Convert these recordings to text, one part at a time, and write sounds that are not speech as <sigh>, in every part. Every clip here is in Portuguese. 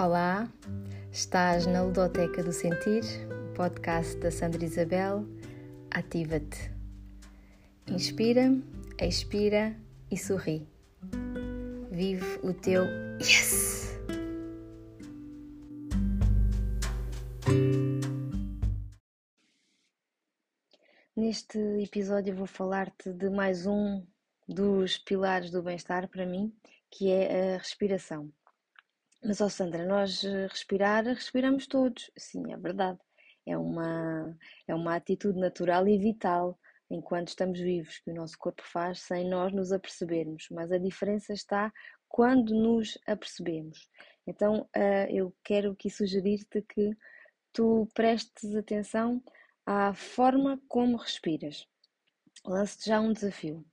Olá, estás na Ludoteca do Sentir, podcast da Sandra Isabel. Ativa-te. Inspira, expira e sorri. Vive o teu Yes! Neste episódio vou falar-te de mais um dos pilares do bem-estar para mim, que é a respiração. Mas, ó Sandra, nós eh, respirar, respiramos todos. Sim, é verdade. É uma, é uma atitude natural e vital enquanto estamos vivos, que o nosso corpo faz sem nós nos apercebermos. Mas a diferença está quando nos apercebemos. Então, uh, eu quero aqui sugerir-te que tu prestes atenção à forma como respiras. Lance-te já um desafio.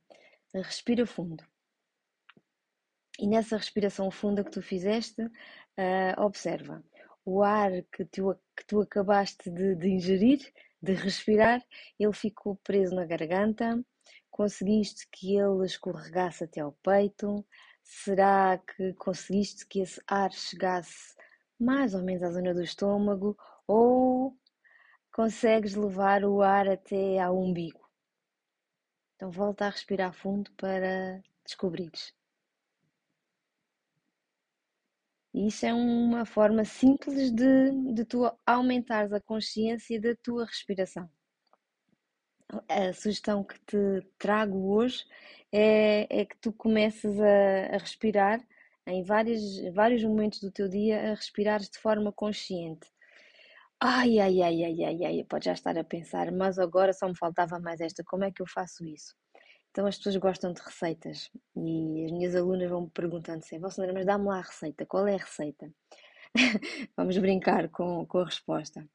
Respira fundo. E nessa respiração funda que tu fizeste, uh, observa o ar que tu, que tu acabaste de, de ingerir, de respirar, ele ficou preso na garganta. Conseguiste que ele escorregasse até ao peito? Será que conseguiste que esse ar chegasse mais ou menos à zona do estômago? Ou consegues levar o ar até ao umbigo? Então volta a respirar fundo para descobrires. E isso é uma forma simples de, de tu aumentares a consciência da tua respiração. A sugestão que te trago hoje é, é que tu comeces a, a respirar em vários, vários momentos do teu dia, a respirares de forma consciente. Ai, ai, ai, ai, ai, ai, pode já estar a pensar, mas agora só me faltava mais esta, como é que eu faço isso? Então as pessoas gostam de receitas e as minhas alunas vão me perguntando sempre, oh, mas dá-me lá a receita, qual é a receita? <laughs> Vamos brincar com, com a resposta.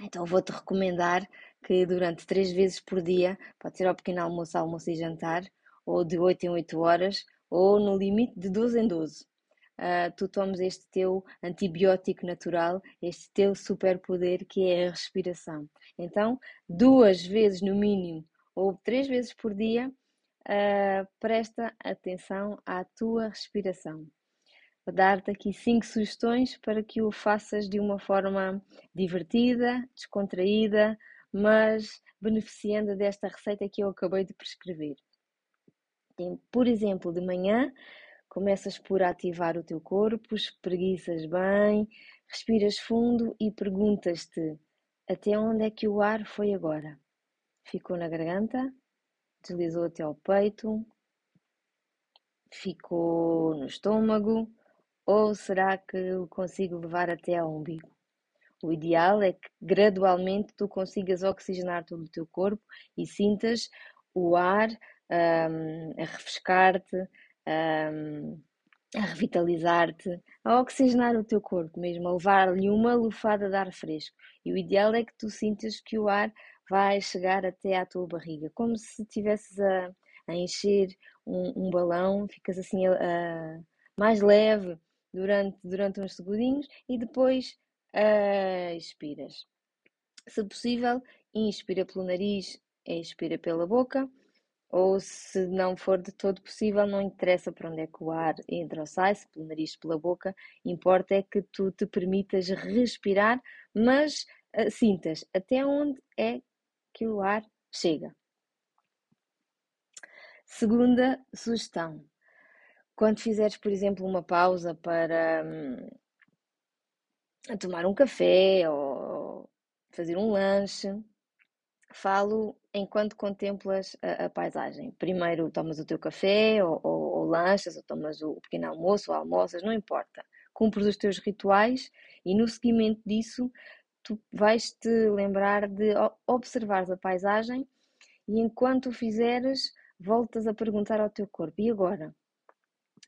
Então vou-te recomendar que durante três vezes por dia, pode ser ao pequeno almoço, almoço e jantar, ou de 8 em 8 horas, ou no limite de 12 em 12. Uh, ah, tu tomes este teu antibiótico natural, este teu superpoder que é a respiração. Então, duas vezes no mínimo ou três vezes por dia, uh, presta atenção à tua respiração. Vou dar-te aqui cinco sugestões para que o faças de uma forma divertida, descontraída, mas beneficiando desta receita que eu acabei de prescrever. Por exemplo, de manhã, começas por ativar o teu corpo, espreguiças bem, respiras fundo e perguntas-te até onde é que o ar foi agora? Ficou na garganta, deslizou até ao peito, ficou no estômago, ou será que eu consigo levar até ao umbigo? O ideal é que gradualmente tu consigas oxigenar todo o teu corpo e sintas o ar um, a refrescar-te, um, a revitalizar-te, a oxigenar o teu corpo mesmo, a levar-lhe uma lufada de ar fresco. E o ideal é que tu sintas que o ar vai chegar até à tua barriga, como se estivesses a, a, encher um, um, balão, ficas assim a, a, mais leve durante, durante uns segundinhos e depois expiras. Se possível, inspira pelo nariz, expira pela boca, ou se não for de todo possível, não interessa para onde é que o ar entra ou sai, se pelo nariz, pela boca, importa é que tu te permitas respirar, mas uh, sintas até onde é que o ar chega. Segunda sugestão: quando fizeres, por exemplo, uma pausa para hum, tomar um café ou fazer um lanche, falo enquanto contemplas a, a paisagem. Primeiro tomas o teu café ou, ou, ou lanchas, ou tomas o pequeno almoço ou almoças, não importa. Cumpres os teus rituais e no seguimento disso tu vais te lembrar de observar a paisagem e enquanto o fizeres, voltas a perguntar ao teu corpo: e agora?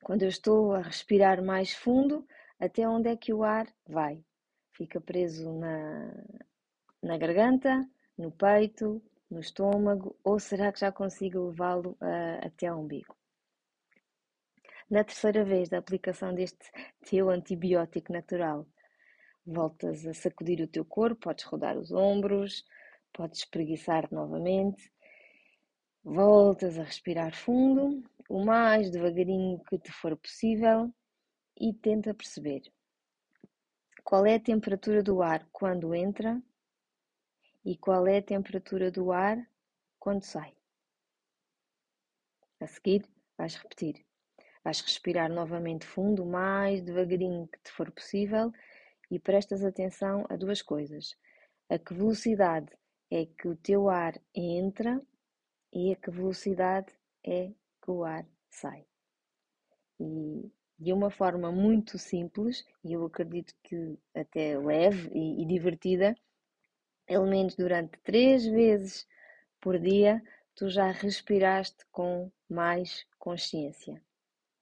Quando eu estou a respirar mais fundo, até onde é que o ar vai? Fica preso na, na garganta, no peito, no estômago, ou será que já consigo levá-lo uh, até ao umbigo? Na terceira vez da aplicação deste teu antibiótico natural, Voltas a sacudir o teu corpo, podes rodar os ombros, podes espreguiçar novamente. Voltas a respirar fundo, o mais devagarinho que te for possível e tenta perceber qual é a temperatura do ar quando entra e qual é a temperatura do ar quando sai. A seguir, vais repetir. Vais respirar novamente fundo, o mais devagarinho que te for possível e prestas atenção a duas coisas. A que velocidade é que o teu ar entra e a que velocidade é que o ar sai. E de uma forma muito simples, e eu acredito que até leve e, e divertida, pelo menos durante três vezes por dia, tu já respiraste com mais consciência.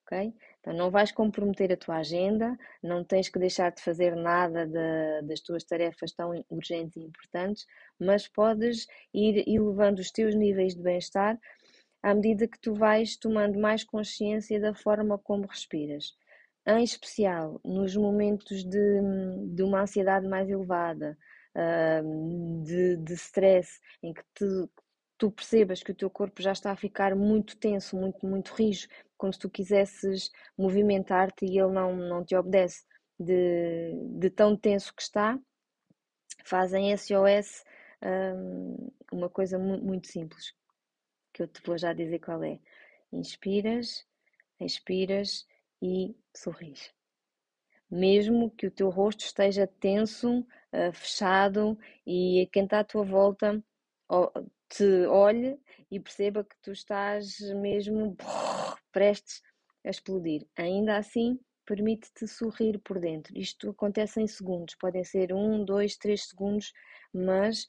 Ok? Então não vais comprometer a tua agenda, não tens que deixar de fazer nada de, das tuas tarefas tão urgentes e importantes, mas podes ir elevando os teus níveis de bem-estar à medida que tu vais tomando mais consciência da forma como respiras. Em especial nos momentos de, de uma ansiedade mais elevada, de, de stress, em que te, tu percebas que o teu corpo já está a ficar muito tenso, muito, muito rijo, como se tu quisesses movimentar-te e ele não, não te obedece, de, de tão tenso que está, fazem SOS um, uma coisa muito, muito simples, que eu te vou já dizer qual é. Inspiras, expiras e sorris. Mesmo que o teu rosto esteja tenso, uh, fechado e quem está à tua volta te olhe e perceba que tu estás mesmo prestes a explodir. Ainda assim, permite-te sorrir por dentro. Isto acontece em segundos, podem ser um, dois, três segundos, mas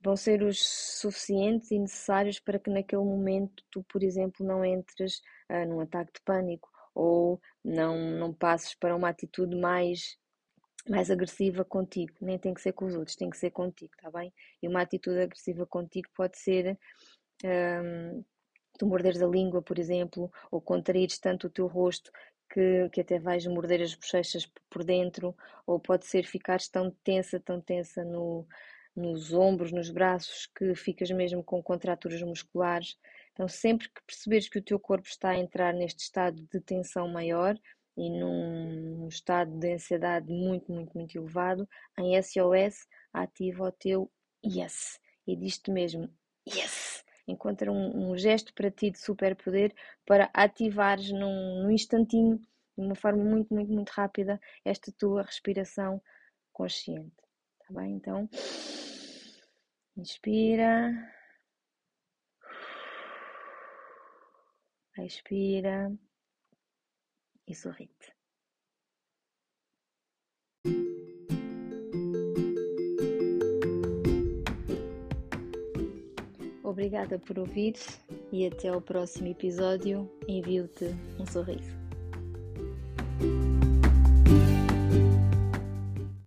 vão ser os suficientes e necessários para que naquele momento tu, por exemplo, não entres uh, num ataque de pânico ou não, não passes para uma atitude mais mais agressiva contigo, nem tem que ser com os outros, tem que ser contigo, tá bem? E uma atitude agressiva contigo pode ser um, tu morderes a língua, por exemplo, ou contraires tanto o teu rosto que, que até vais morder as bochechas por dentro, ou pode ser ficares tão tensa, tão tensa no, nos ombros, nos braços, que ficas mesmo com contraturas musculares. Então, sempre que perceberes que o teu corpo está a entrar neste estado de tensão maior e num, estado de ansiedade muito, muito, muito elevado, em SOS, ativa o teu yes e diz-te mesmo yes. Encontra um, um, gesto para ti de superpoder para ativares num, num instantinho, de uma forma muito, muito, muito rápida, esta tua respiração consciente. Tá bem? Então. Inspira. Expira e sorrite. Obrigada por ouvir e até ao próximo episódio. Envio-te um sorriso.